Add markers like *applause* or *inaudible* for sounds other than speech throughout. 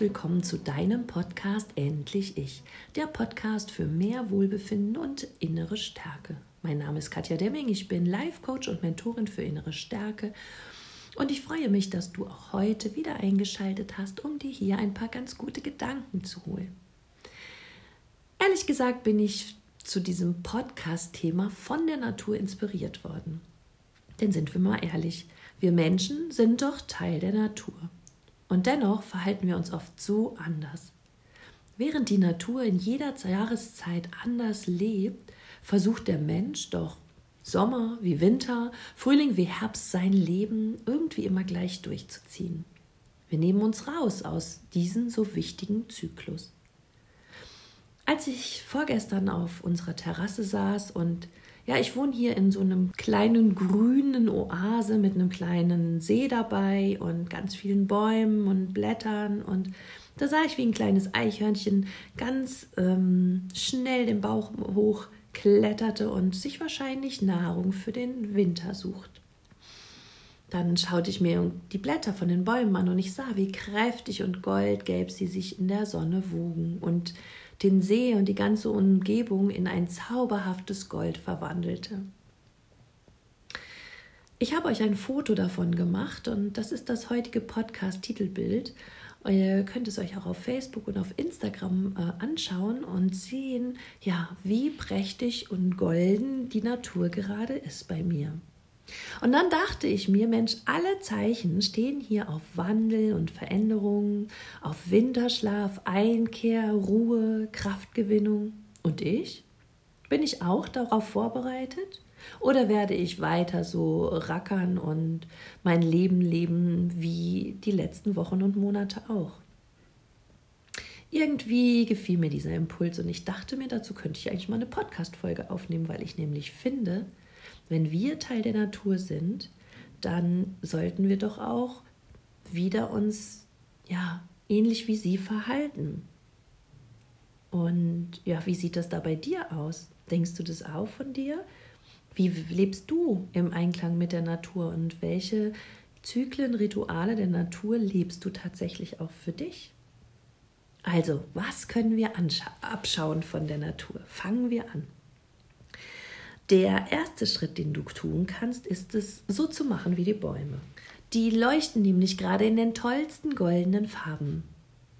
willkommen zu deinem Podcast Endlich Ich, der Podcast für mehr Wohlbefinden und innere Stärke. Mein Name ist Katja Demming, ich bin Life Coach und Mentorin für innere Stärke und ich freue mich, dass du auch heute wieder eingeschaltet hast, um dir hier ein paar ganz gute Gedanken zu holen. Ehrlich gesagt bin ich zu diesem Podcast-Thema von der Natur inspiriert worden. Denn sind wir mal ehrlich, wir Menschen sind doch Teil der Natur. Und dennoch verhalten wir uns oft so anders. Während die Natur in jeder Jahreszeit anders lebt, versucht der Mensch doch Sommer wie Winter, Frühling wie Herbst sein Leben irgendwie immer gleich durchzuziehen. Wir nehmen uns raus aus diesem so wichtigen Zyklus. Als ich vorgestern auf unserer Terrasse saß und ja, ich wohne hier in so einem kleinen grünen Oase mit einem kleinen See dabei und ganz vielen Bäumen und Blättern. Und da sah ich, wie ein kleines Eichhörnchen ganz ähm, schnell den Bauch hoch kletterte und sich wahrscheinlich Nahrung für den Winter sucht. Dann schaute ich mir die Blätter von den Bäumen an und ich sah, wie kräftig und goldgelb sie sich in der Sonne wogen und den See und die ganze Umgebung in ein zauberhaftes Gold verwandelte. Ich habe euch ein Foto davon gemacht und das ist das heutige Podcast-Titelbild. Ihr könnt es euch auch auf Facebook und auf Instagram äh, anschauen und sehen, ja, wie prächtig und golden die Natur gerade ist bei mir. Und dann dachte ich mir, Mensch, alle Zeichen stehen hier auf Wandel und Veränderung, auf Winterschlaf, Einkehr, Ruhe, Kraftgewinnung. Und ich? Bin ich auch darauf vorbereitet? Oder werde ich weiter so rackern und mein Leben leben wie die letzten Wochen und Monate auch? Irgendwie gefiel mir dieser Impuls und ich dachte mir, dazu könnte ich eigentlich mal eine Podcast-Folge aufnehmen, weil ich nämlich finde, wenn wir Teil der Natur sind, dann sollten wir doch auch wieder uns ja ähnlich wie sie verhalten. Und ja, wie sieht das da bei dir aus? Denkst du das auch von dir? Wie lebst du im Einklang mit der Natur und welche Zyklen, Rituale der Natur lebst du tatsächlich auch für dich? Also, was können wir abschauen von der Natur? Fangen wir an. Der erste Schritt, den du tun kannst, ist es so zu machen wie die Bäume. Die leuchten nämlich gerade in den tollsten goldenen Farben.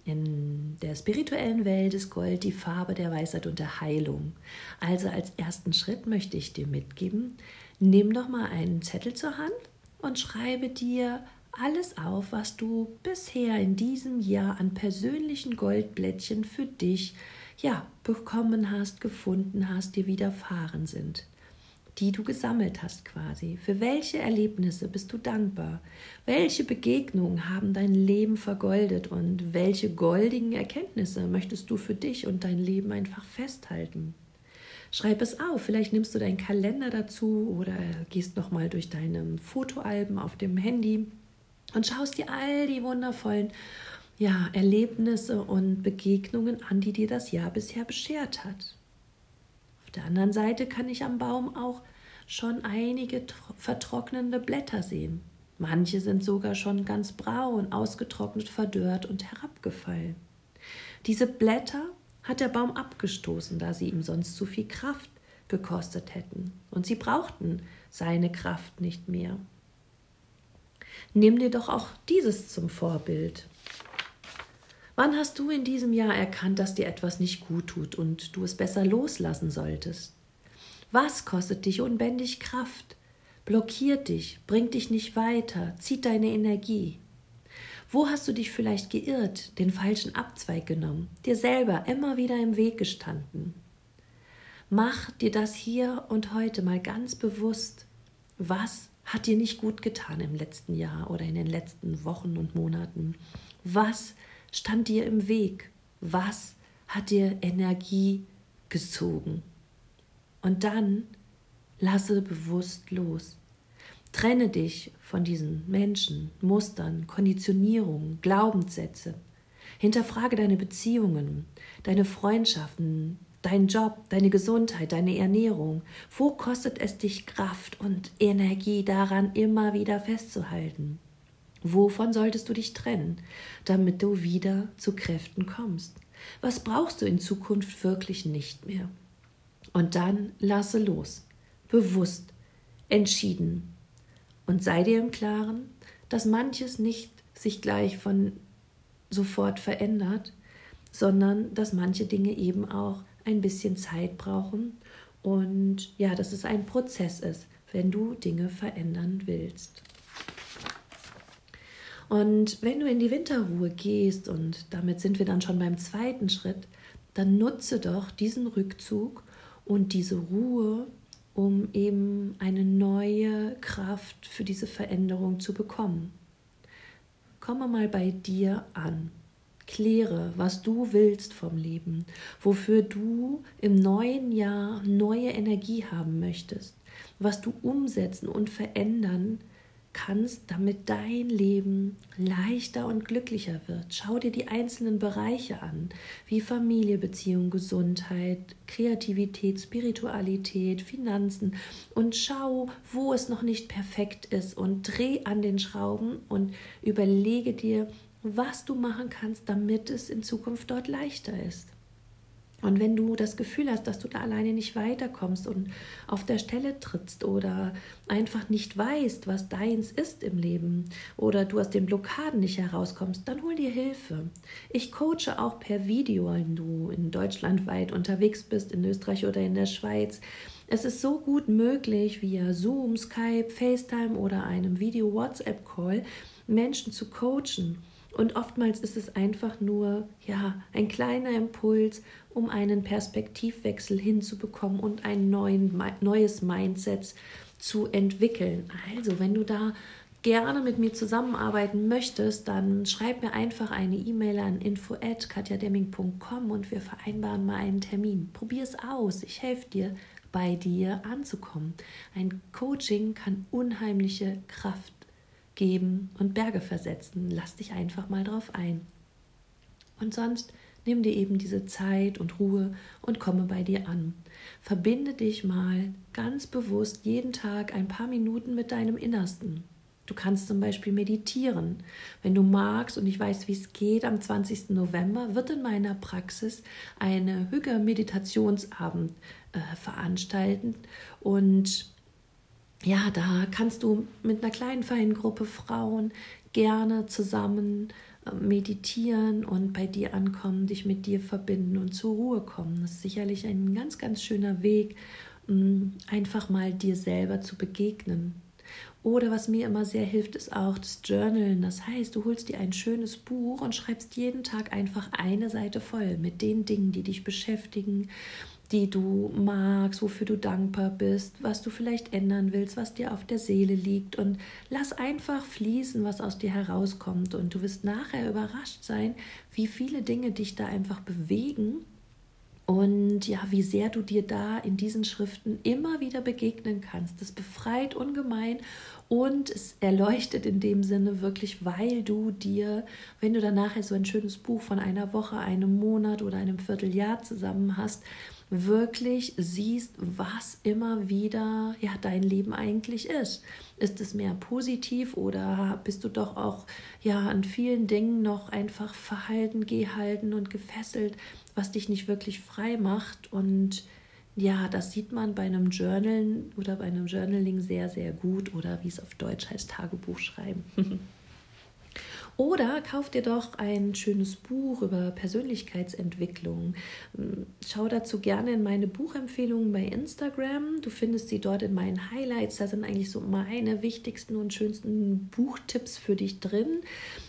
In der spirituellen Welt ist Gold die Farbe der Weisheit und der Heilung. Also als ersten Schritt möchte ich dir mitgeben, nimm doch mal einen Zettel zur Hand und schreibe dir alles auf, was du bisher in diesem Jahr an persönlichen Goldblättchen für dich ja bekommen hast, gefunden hast, dir widerfahren sind die du gesammelt hast quasi. Für welche Erlebnisse bist du dankbar? Welche Begegnungen haben dein Leben vergoldet und welche goldigen Erkenntnisse möchtest du für dich und dein Leben einfach festhalten? Schreib es auf, vielleicht nimmst du deinen Kalender dazu oder gehst nochmal durch deine Fotoalben auf dem Handy und schaust dir all die wundervollen ja, Erlebnisse und Begegnungen an, die dir das Jahr bisher beschert hat. Der anderen Seite kann ich am Baum auch schon einige vertrocknende Blätter sehen. Manche sind sogar schon ganz braun, ausgetrocknet, verdörrt und herabgefallen. Diese Blätter hat der Baum abgestoßen, da sie ihm sonst zu viel Kraft gekostet hätten, und sie brauchten seine Kraft nicht mehr. Nimm dir doch auch dieses zum Vorbild. Wann hast du in diesem Jahr erkannt, dass dir etwas nicht gut tut und du es besser loslassen solltest? Was kostet dich unbändig Kraft, blockiert dich, bringt dich nicht weiter, zieht deine Energie? Wo hast du dich vielleicht geirrt, den falschen Abzweig genommen, dir selber immer wieder im Weg gestanden? Mach dir das hier und heute mal ganz bewusst. Was hat dir nicht gut getan im letzten Jahr oder in den letzten Wochen und Monaten? Was stand dir im Weg? Was hat dir Energie gezogen? Und dann lasse bewusst los. Trenne dich von diesen Menschen, Mustern, Konditionierungen, Glaubenssätze. Hinterfrage deine Beziehungen, deine Freundschaften, deinen Job, deine Gesundheit, deine Ernährung. Wo kostet es dich Kraft und Energie daran, immer wieder festzuhalten? Wovon solltest du dich trennen, damit du wieder zu Kräften kommst? Was brauchst du in Zukunft wirklich nicht mehr? Und dann lasse los, bewusst, entschieden. Und sei dir im Klaren, dass manches nicht sich gleich von sofort verändert, sondern dass manche Dinge eben auch ein bisschen Zeit brauchen und ja, dass es ein Prozess ist, wenn du Dinge verändern willst. Und wenn du in die Winterruhe gehst, und damit sind wir dann schon beim zweiten Schritt, dann nutze doch diesen Rückzug und diese Ruhe, um eben eine neue Kraft für diese Veränderung zu bekommen. Komme mal bei dir an. Kläre, was du willst vom Leben, wofür du im neuen Jahr neue Energie haben möchtest, was du umsetzen und verändern kannst, damit dein Leben leichter und glücklicher wird. Schau dir die einzelnen Bereiche an, wie Familie, Beziehung, Gesundheit, Kreativität, Spiritualität, Finanzen und schau, wo es noch nicht perfekt ist und dreh an den Schrauben und überlege dir, was du machen kannst, damit es in Zukunft dort leichter ist. Und wenn du das Gefühl hast, dass du da alleine nicht weiterkommst und auf der Stelle trittst oder einfach nicht weißt, was deins ist im Leben oder du aus den Blockaden nicht herauskommst, dann hol dir Hilfe. Ich coache auch per Video, wenn du in Deutschland weit unterwegs bist, in Österreich oder in der Schweiz. Es ist so gut möglich, via Zoom, Skype, FaceTime oder einem Video-WhatsApp-Call Menschen zu coachen. Und oftmals ist es einfach nur ja, ein kleiner Impuls, um einen Perspektivwechsel hinzubekommen und ein neuen, neues Mindset zu entwickeln. Also, wenn du da gerne mit mir zusammenarbeiten möchtest, dann schreib mir einfach eine E-Mail an info@katjademming.com und wir vereinbaren mal einen Termin. Probier es aus. Ich helfe dir, bei dir anzukommen. Ein Coaching kann unheimliche Kraft geben und Berge versetzen. Lass dich einfach mal drauf ein. Und sonst nimm dir eben diese Zeit und Ruhe und komme bei dir an. Verbinde dich mal ganz bewusst jeden Tag ein paar Minuten mit deinem Innersten. Du kannst zum Beispiel meditieren. Wenn du magst und ich weiß, wie es geht, am 20. November wird in meiner Praxis eine Hüge-Meditationsabend äh, veranstalten und ja, da kannst du mit einer kleinen feinen Gruppe Frauen gerne zusammen äh, meditieren und bei dir ankommen, dich mit dir verbinden und zur Ruhe kommen. Das ist sicherlich ein ganz, ganz schöner Weg, mm, einfach mal dir selber zu begegnen. Oder was mir immer sehr hilft, ist auch das Journalen. Das heißt, du holst dir ein schönes Buch und schreibst jeden Tag einfach eine Seite voll mit den Dingen, die dich beschäftigen, die du magst, wofür du dankbar bist, was du vielleicht ändern willst, was dir auf der Seele liegt. Und lass einfach fließen, was aus dir herauskommt. Und du wirst nachher überrascht sein, wie viele Dinge dich da einfach bewegen. Und ja, wie sehr du dir da in diesen Schriften immer wieder begegnen kannst. Das befreit ungemein und es erleuchtet in dem Sinne wirklich, weil du dir, wenn du dann nachher so ein schönes Buch von einer Woche, einem Monat oder einem Vierteljahr zusammen hast, wirklich siehst, was immer wieder ja dein Leben eigentlich ist. Ist es mehr positiv oder bist du doch auch ja an vielen Dingen noch einfach verhalten, gehalten und gefesselt, was dich nicht wirklich frei macht und ja, das sieht man bei einem Journalen oder bei einem Journaling sehr, sehr gut oder wie es auf Deutsch heißt, Tagebuch schreiben. *laughs* Oder kauf dir doch ein schönes Buch über Persönlichkeitsentwicklung. Hm, schau dazu gerne in meine Buchempfehlungen bei Instagram. Du findest sie dort in meinen Highlights. Da sind eigentlich so meine wichtigsten und schönsten Buchtipps für dich drin.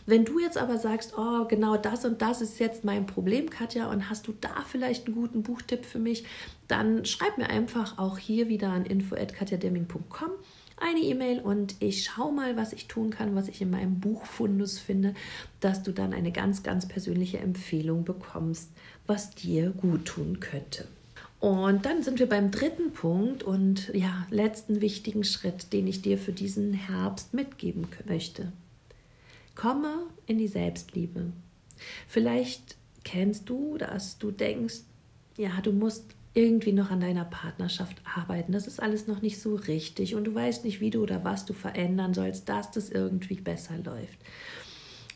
Wenn du jetzt aber sagst, oh, genau das und das ist jetzt mein Problem, Katja, und hast du da vielleicht einen guten Buchtipp für mich, dann schreib mir einfach auch hier wieder an info.katjademming.com eine E-Mail und ich schaue mal, was ich tun kann, was ich in meinem Buchfundus finde, dass du dann eine ganz, ganz persönliche Empfehlung bekommst, was dir gut tun könnte. Und dann sind wir beim dritten Punkt und ja, letzten wichtigen Schritt, den ich dir für diesen Herbst mitgeben möchte. Komme in die Selbstliebe. Vielleicht kennst du, dass du denkst, ja, du musst irgendwie noch an deiner Partnerschaft arbeiten. Das ist alles noch nicht so richtig und du weißt nicht, wie du oder was du verändern sollst, dass das irgendwie besser läuft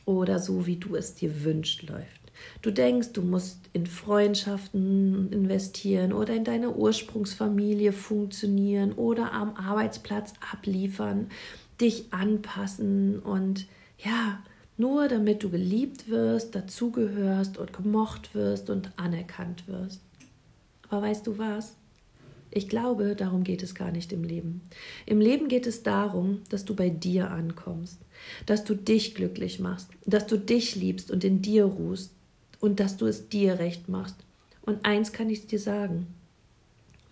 oder so, wie du es dir wünscht, läuft. Du denkst, du musst in Freundschaften investieren oder in deine Ursprungsfamilie funktionieren oder am Arbeitsplatz abliefern, dich anpassen und ja, nur damit du geliebt wirst, dazugehörst und gemocht wirst und anerkannt wirst. Aber weißt du was? Ich glaube, darum geht es gar nicht im Leben. Im Leben geht es darum, dass du bei dir ankommst, dass du dich glücklich machst, dass du dich liebst und in dir ruhst und dass du es dir recht machst. Und eins kann ich dir sagen,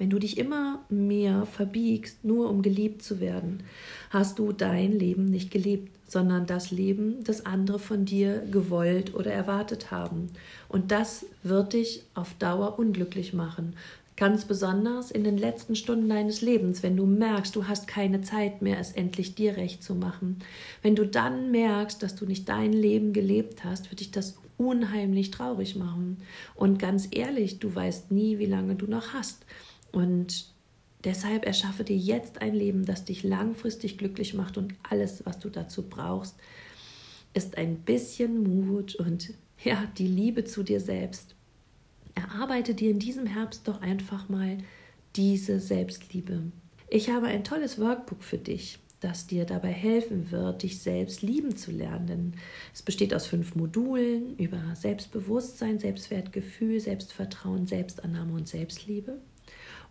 wenn du dich immer mehr verbiegst, nur um geliebt zu werden, hast du dein Leben nicht gelebt, sondern das Leben, das andere von dir gewollt oder erwartet haben. Und das wird dich auf Dauer unglücklich machen. Ganz besonders in den letzten Stunden deines Lebens, wenn du merkst, du hast keine Zeit mehr, es endlich dir recht zu machen. Wenn du dann merkst, dass du nicht dein Leben gelebt hast, wird dich das unheimlich traurig machen. Und ganz ehrlich, du weißt nie, wie lange du noch hast. Und deshalb erschaffe dir jetzt ein Leben, das dich langfristig glücklich macht und alles, was du dazu brauchst, ist ein bisschen Mut und ja, die Liebe zu dir selbst. Erarbeite dir in diesem Herbst doch einfach mal diese Selbstliebe. Ich habe ein tolles Workbook für dich, das dir dabei helfen wird, dich selbst lieben zu lernen. Es besteht aus fünf Modulen über Selbstbewusstsein, Selbstwertgefühl, Selbstvertrauen, Selbstannahme und Selbstliebe.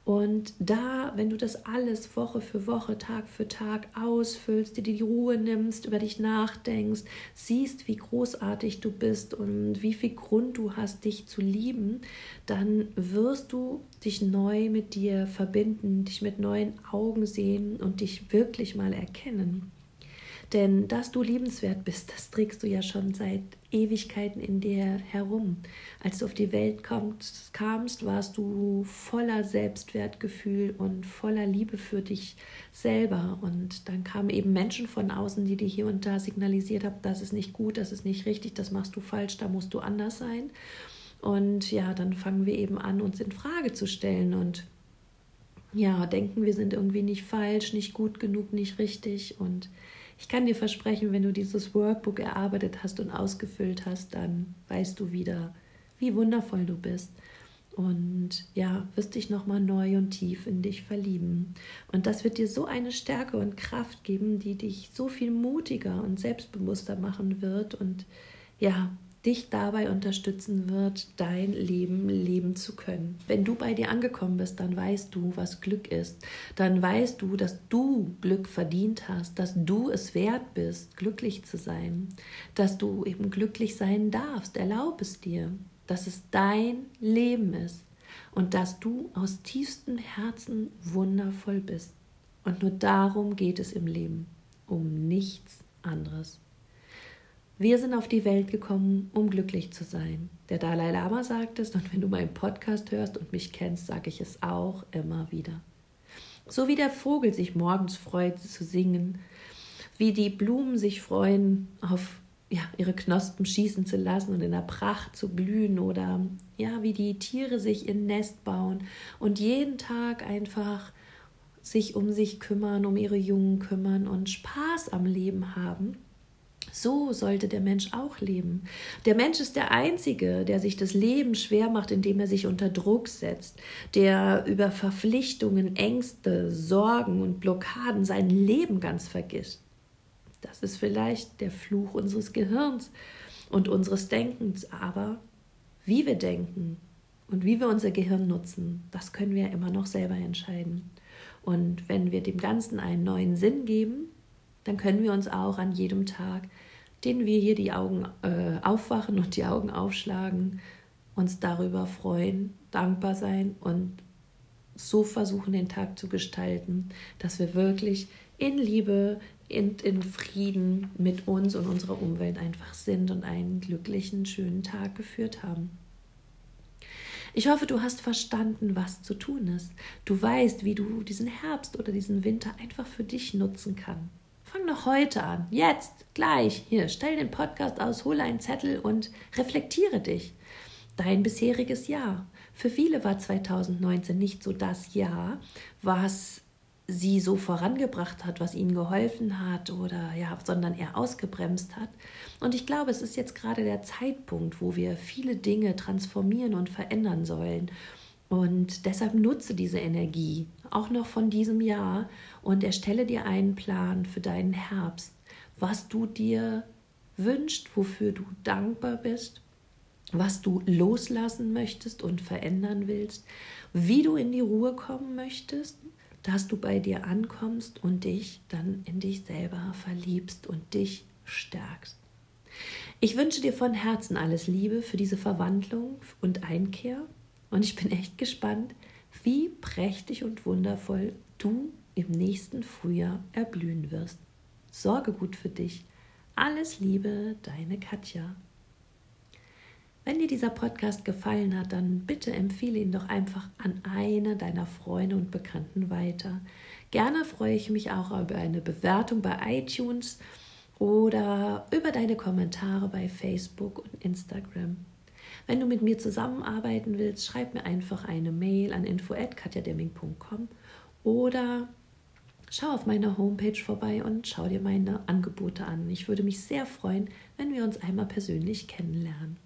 Und da, wenn du das alles Woche für Woche, Tag für Tag ausfüllst, dir die Ruhe nimmst, über dich nachdenkst, siehst, wie großartig du bist und wie viel Grund du hast, dich zu lieben, dann wirst du dich neu mit dir verbinden, dich mit neuen Augen sehen und dich wirklich mal erkennen. Denn dass du liebenswert bist, das trägst du ja schon seit Ewigkeiten in dir herum. Als du auf die Welt kommst, kamst, warst du voller Selbstwertgefühl und voller Liebe für dich selber. Und dann kamen eben Menschen von außen, die dir hier und da signalisiert haben, das ist nicht gut, das ist nicht richtig, das machst du falsch, da musst du anders sein. Und ja, dann fangen wir eben an, uns in Frage zu stellen und ja, denken, wir sind irgendwie nicht falsch, nicht gut genug, nicht richtig und ich kann dir versprechen, wenn du dieses Workbook erarbeitet hast und ausgefüllt hast, dann weißt du wieder, wie wundervoll du bist. Und ja, wirst dich nochmal neu und tief in dich verlieben. Und das wird dir so eine Stärke und Kraft geben, die dich so viel mutiger und selbstbewusster machen wird. Und ja, dich dabei unterstützen wird, dein Leben leben zu können. Wenn du bei dir angekommen bist, dann weißt du, was Glück ist. Dann weißt du, dass du Glück verdient hast, dass du es wert bist, glücklich zu sein, dass du eben glücklich sein darfst. Erlaub es dir, dass es dein Leben ist und dass du aus tiefstem Herzen wundervoll bist. Und nur darum geht es im Leben, um nichts anderes. Wir sind auf die Welt gekommen, um glücklich zu sein. Der Dalai Lama sagt es und wenn du meinen Podcast hörst und mich kennst, sage ich es auch immer wieder. So wie der Vogel sich morgens freut zu singen, wie die Blumen sich freuen, auf ja, ihre Knospen schießen zu lassen und in der Pracht zu blühen oder ja, wie die Tiere sich in Nest bauen und jeden Tag einfach sich um sich kümmern, um ihre Jungen kümmern und Spaß am Leben haben so sollte der Mensch auch leben. Der Mensch ist der Einzige, der sich das Leben schwer macht, indem er sich unter Druck setzt, der über Verpflichtungen, Ängste, Sorgen und Blockaden sein Leben ganz vergisst. Das ist vielleicht der Fluch unseres Gehirns und unseres Denkens, aber wie wir denken und wie wir unser Gehirn nutzen, das können wir immer noch selber entscheiden. Und wenn wir dem Ganzen einen neuen Sinn geben, dann können wir uns auch an jedem Tag, den wir hier die Augen äh, aufwachen und die Augen aufschlagen, uns darüber freuen, dankbar sein und so versuchen, den Tag zu gestalten, dass wir wirklich in Liebe, in, in Frieden mit uns und unserer Umwelt einfach sind und einen glücklichen, schönen Tag geführt haben. Ich hoffe, du hast verstanden, was zu tun ist. Du weißt, wie du diesen Herbst oder diesen Winter einfach für dich nutzen kannst. Fang doch heute an, jetzt, gleich. Hier, stell den Podcast aus, hole einen Zettel und reflektiere dich. Dein bisheriges Jahr. Für viele war 2019 nicht so das Jahr, was sie so vorangebracht hat, was ihnen geholfen hat oder ja, sondern eher ausgebremst hat. Und ich glaube, es ist jetzt gerade der Zeitpunkt, wo wir viele Dinge transformieren und verändern sollen. Und deshalb nutze diese Energie auch noch von diesem Jahr und erstelle dir einen Plan für deinen Herbst, was du dir wünschst, wofür du dankbar bist, was du loslassen möchtest und verändern willst, wie du in die Ruhe kommen möchtest dass du bei dir ankommst und dich dann in dich selber verliebst und dich stärkst. Ich wünsche dir von Herzen alles Liebe für diese Verwandlung und Einkehr und ich bin echt gespannt, wie prächtig und wundervoll du im nächsten Frühjahr erblühen wirst. Sorge gut für dich. Alles Liebe, deine Katja. Wenn dir dieser Podcast gefallen hat, dann bitte empfehle ihn doch einfach an eine deiner Freunde und Bekannten weiter. Gerne freue ich mich auch über eine Bewertung bei iTunes oder über deine Kommentare bei Facebook und Instagram. Wenn du mit mir zusammenarbeiten willst, schreib mir einfach eine Mail an info@katjademming.com oder schau auf meiner Homepage vorbei und schau dir meine Angebote an. Ich würde mich sehr freuen, wenn wir uns einmal persönlich kennenlernen.